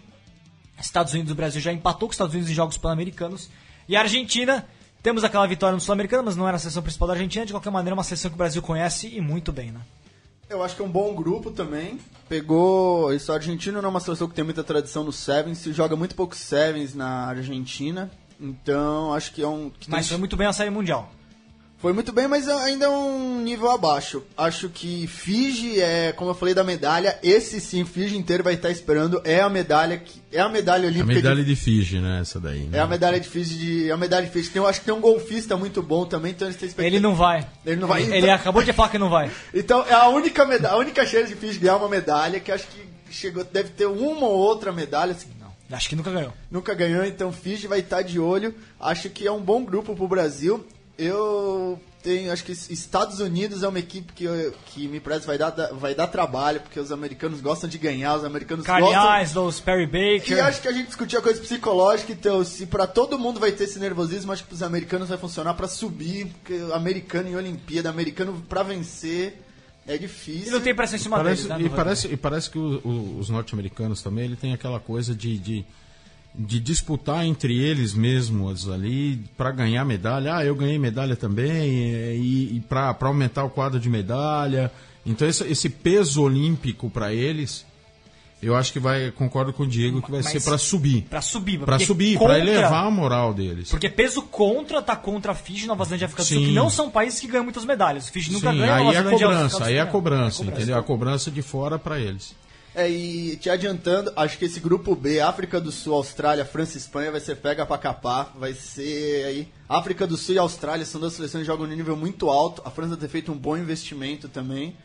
Estados Unidos e Brasil já empatou com os Estados Unidos em jogos pan-americanos e a Argentina, temos aquela vitória no Sul-Americano, mas não era a seleção principal da Argentina. De qualquer maneira, é uma seleção que o Brasil conhece e muito bem, né? Eu acho que é um bom grupo também. Pegou. Isso, a Argentina não é uma seleção que tem muita tradição no Sevens, se joga muito pouco Sevens na Argentina. Então, acho que é um. Que mas foi muito bem a série mundial. Foi muito bem, mas ainda é um nível abaixo. Acho que Fiji é, como eu falei da medalha, esse sim, Fiji inteiro vai estar esperando. É a medalha que é a medalha olímpica. A medalha de, de Fiji, né? Essa daí. Né? É a medalha de Fiji. De, é a medalha de Fiji. Tem, eu acho que tem um golfista muito bom também, então eles têm Ele não vai. Ele não vai. Ele, então... ele acabou de falar que não vai. então é a única medalha, a única chance de Fiji ganhar uma medalha que acho que chegou, deve ter uma ou outra medalha. Assim. Acho que nunca ganhou. Nunca ganhou, então Fiji vai estar de olho. Acho que é um bom grupo pro Brasil. Eu tem, acho que Estados Unidos é uma equipe que, que me parece vai dar, vai dar trabalho, porque os americanos gostam de ganhar, os americanos Carniais, gostam... os Perry Baker... E acho que a gente discutiu a coisa psicológica, então, se para todo mundo vai ter esse nervosismo, acho que pros americanos vai funcionar para subir, porque americano em Olimpíada, americano para vencer, É difícil. E não tem pressão em cima Parece, deles, né, e, parece, e parece que o- o- os norte-americanos também ele tem aquela coisa de, de, de disputar entre eles mesmos ali para ganhar medalha. Ah, eu ganhei medalha também, e, e para aumentar o quadro de medalha. Então, esse, esse peso olímpico para eles, eu acho que vai, concordo com o Diego, que vai Mas- ser para subir. Pra subir. Para subir, contra- para elevar a moral deles. Porque peso contra tá contra a Fiji, Nova Zelândia e África do Sul, que não são países que ganham muitas medalhas. Fiji nunca Sim, ganha, aí Nova é a Zelândia e África do cobrança, Sul aí é a cobrança, entendeu? A cobrança de fora para eles. É, e te adiantando, acho que esse grupo B, África do Sul, Austrália, França e Espanha, vai ser pega pra capar. Vai ser aí. África do Sul e Austrália são duas seleções que jogam num nível muito alto. A França tem feito um bom investimento também.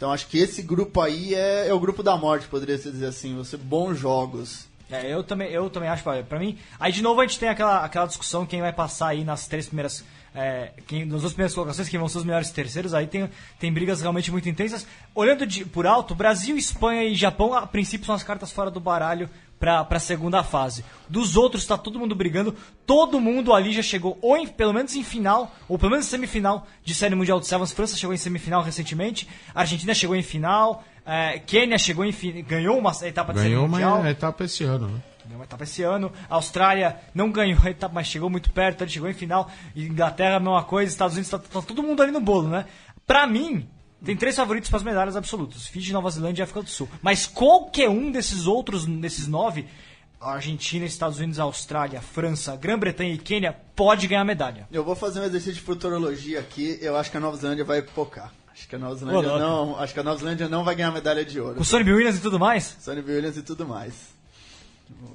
Então acho que esse grupo aí é, é o grupo da morte, poderia se dizer assim. Ser bons jogos. É, eu também, eu também acho, pra mim. Aí de novo a gente tem aquela, aquela discussão quem vai passar aí nas três primeiras. É, quem, nas duas primeiras colocações, quem vão ser os melhores terceiros, aí tem, tem brigas realmente muito intensas. Olhando de, por alto, Brasil, Espanha e Japão, a princípio, são as cartas fora do baralho pra, pra segunda fase. Dos outros, tá todo mundo brigando. Todo mundo ali já chegou, ou em- pelo menos em final, ou pelo menos em semifinal de Série Mundial de Sevens. França chegou em semifinal recentemente, a Argentina chegou em final, é, Quênia chegou em fi- ganhou uma etapa de Ganhou Série Mundial. uma etapa esse ano, né? Ganhou uma etapa esse ano. A Austrália não ganhou a etapa, mas chegou muito perto, ele chegou em final. Inglaterra, a mesma coisa. Estados Unidos, tá, tá todo mundo ali no bolo, né? Pra mim, tem três favoritos para as medalhas absolutas: Fiji, Nova Zelândia e África do Sul. Mas qualquer um desses outros, desses nove, Argentina, Estados Unidos, Austrália, França, Grã-Bretanha e Quênia, pode ganhar medalha. Eu vou fazer um exercício de futurologia aqui. Eu acho que a Nova Zelândia vai focar. Acho que a Nova Zelândia Ô, não, acho que a Nova Zelândia não vai ganhar medalha de ouro. Com Sonny Bill Williams e tudo mais? Sonny Williams e tudo mais.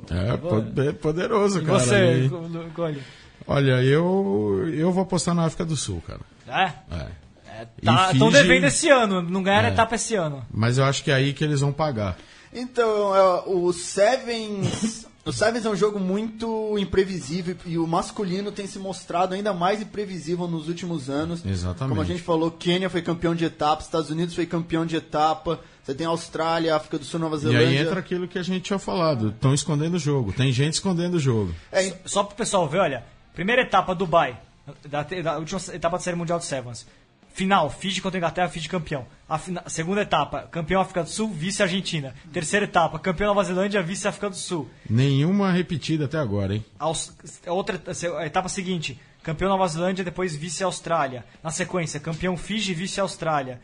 É, po- poderoso, E cara. você, E-? Olha, eu, eu vou apostar na África do Sul, cara. É? É. Tá, E Estão Fiji- devendo esse ano, não ganharam É. etapa esse ano. Mas eu acho que é aí que eles vão pagar. Então, é, o Sevens. O Sevens é um jogo muito imprevisível e o masculino tem se mostrado ainda mais imprevisível nos últimos anos. Exatamente. Como a gente falou, Quênia foi campeão de etapa, Estados Unidos foi campeão de etapa, você tem Austrália, África do Sul, Nova E Zelândia. aí entra aquilo que a gente tinha falado. Estão escondendo o jogo. Tem gente escondendo o jogo. É, Só pro pessoal ver, olha. Primeira etapa, Dubai. Da, da última etapa da Série Mundial de Sevens. Final, Fiji contra a Inglaterra, Fiji campeão. A fina- segunda etapa, campeão África do Sul, vice Argentina. Terceira etapa, campeão Nova Zelândia, vice África do Sul. Nenhuma repetida até agora, hein? Outra a etapa seguinte, campeão Nova Zelândia, depois vice Austrália. Na sequência, campeão Fiji, vice Austrália.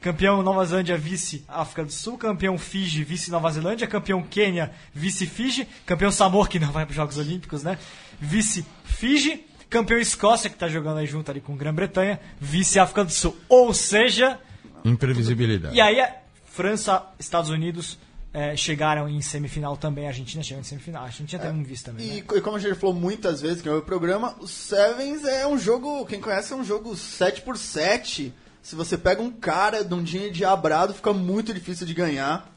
Campeão Nova Zelândia, vice África do Sul. Campeão Fiji, vice Nova Zelândia. Campeão Quênia, vice Fiji. Campeão Samoa, que não vai para os Jogos Olímpicos, né? Vice Fiji. Campeão Escócia, que tá jogando aí junto ali com Grã-Bretanha. Vice África do Sul. Ou seja, Imprevisibilidade. e aí a França, Estados Unidos eh, chegaram em semifinal também. A Argentina chegou em semifinal. A Argentina tem um vice também. né? E, e como a gente falou muitas vezes que no meu programa, o Sevens é um jogo, quem conhece, é um jogo 7x7. Se você pega um cara de um dia diabrado, fica muito difícil de ganhar.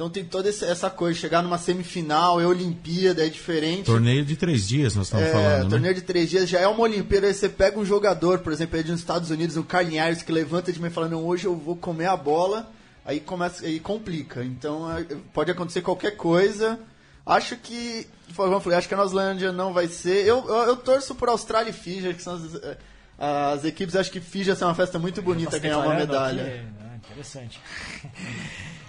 Então tem toda essa coisa, chegar numa semifinal, é Olimpíada, é diferente. Torneio de três dias, nós estamos É, falando, né? torneio de três dias já é uma Olimpíada, aí você pega um jogador, por exemplo, aí dos Estados Unidos, um Carlinhos, que levanta de mim e fala, não, hoje eu vou comer a bola, aí começa, aí complica. Então é, pode acontecer qualquer coisa. Acho que, eu falei, acho que a Nova Zelândia não vai ser. Eu, eu, eu torço por Austrália e Fiji, que são as, eh, as equipes, acho que Fiji vai ser uma festa muito bonita ganhar uma medalha. aqui, né? Interessante.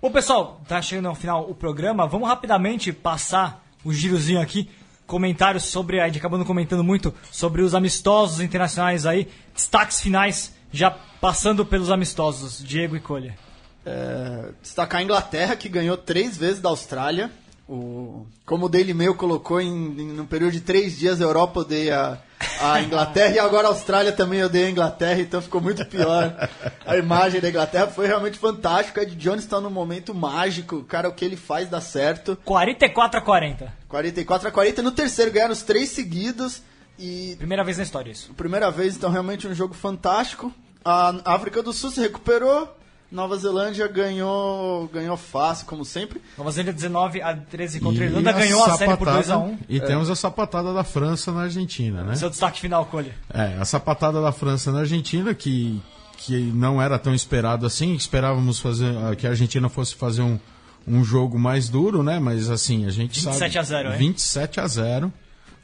Bom, pessoal, tá chegando ao final o programa. Vamos rapidamente passar o girozinho aqui. Comentários sobre. A gente acabou não comentando muito sobre os amistosos internacionais aí. Destaques finais, já passando pelos amistosos. Diego e Colha. É, destacar a Inglaterra, que ganhou três vezes da Austrália. O, como o Daily Mail colocou, em, em período de três dias, a Europa odeia a Inglaterra e agora a Austrália também odeia a Inglaterra, então ficou muito pior. A imagem da Inglaterra foi realmente fantástica. Ed Jones está num momento mágico. Cara, o que ele faz dá certo. 44 a 40. 44 a 40. No terceiro ganharam os três seguidos. E Primeira vez na história isso. primeira vez, então realmente um jogo fantástico. A África do Sul se recuperou. Nova Zelândia ganhou, ganhou fácil, como sempre. Nova Zelândia 19 a 13 contra a E Irlanda. Ganhou a série por sapatada- 2 a 1 E temos a sapatada da França na Argentina, né? Seu destaque final, Colha. É, a sapatada da França na Argentina, que, que não era tão esperado assim. Esperávamos fazer ah, que a Argentina fosse fazer um, um jogo mais duro, né? Mas assim, a gente 27 sabe... a 0, hein? 27 a 0.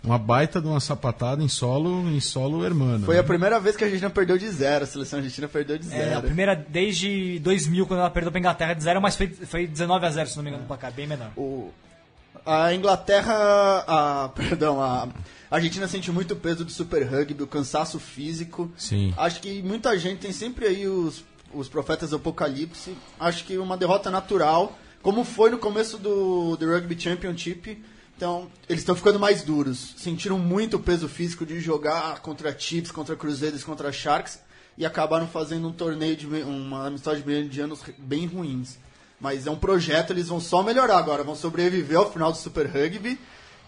Uma baita de uma sapatada em solo, em solo hermano. Foi né? a primeira vez que a Argentina perdeu de zero. A seleção argentina perdeu de É, zero. a primeira desde 2000, quando ela perdeu pra Inglaterra de zero, mas foi, foi 19 a 0 se não me engano, no placar, bem menor. O- a Inglaterra, a, perdão, a Argentina sente muito peso do Super Rugby, o cansaço físico. Sim. Acho que muita gente tem sempre aí os, os profetas do apocalipse. Acho que uma derrota natural, como foi no começo do, do Rugby Championship. Então, eles estão ficando mais duros. Sentiram muito o peso físico de jogar contra Chiefs, contra Crusaders, contra Sharks. E acabaram fazendo um torneio de uma amistade de meio de anos bem ruins. Mas é um projeto, eles vão só melhorar agora. Vão sobreviver ao final do Super Rugby.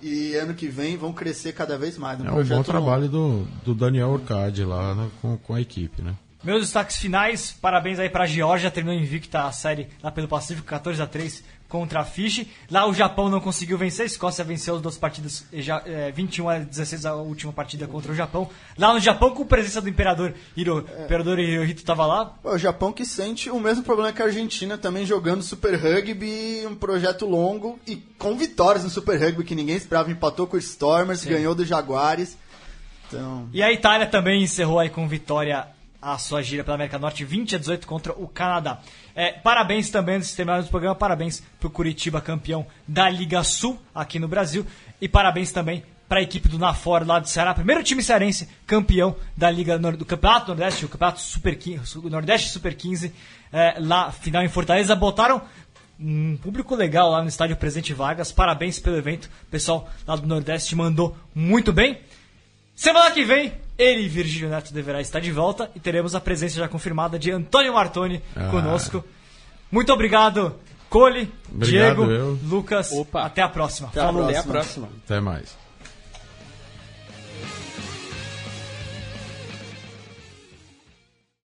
E ano que vem vão crescer cada vez mais. É um bom trabalho do, do Daniel Orcade lá né, com, com a equipe, né? Meus destaques finais, parabéns aí pra Geórgia, terminou invicta a série lá pelo Pacífico, 14 a 3 contra a Fiji. Lá o Japão não conseguiu vencer, a Escócia venceu as duas partidas, eh, já, eh, 21 a 16 a última partida contra o Japão. Lá no Japão, com presença do Imperador Hiro, Imperador Hirohito tava lá. O Japão que sente o mesmo problema que a Argentina, também jogando Super Rugby, um projeto longo e com vitórias no Super Rugby que ninguém esperava. Empatou com o Stormers, ganhou do Jaguares. Então, E a Itália também encerrou aí com vitória a sua gira pela América Norte, 20 a 18 contra o Canadá. É, parabéns também, antes de terminar o programa, parabéns pro Curitiba, campeão da Liga Sul aqui no Brasil. E parabéns também para a equipe do Nafor lá do Ceará, primeiro time cearense campeão da Liga Nor- do Campeonato Nordeste, o Campeonato Super 15, o Nordeste Super 15, é, lá final em Fortaleza, botaram um público legal lá no estádio Presidente Vargas. Parabéns pelo evento, o pessoal lá do Nordeste mandou muito bem. Semana que vem, ele, Virgílio Neto, deverá estar de volta e teremos a presença já confirmada de Antônio Martoni Ah. conosco. Muito obrigado, Cole, Obrigado, Diego, eu. Lucas. Opa. Até a próxima. Até a Falou. Até a Próxima. próxima. Até mais.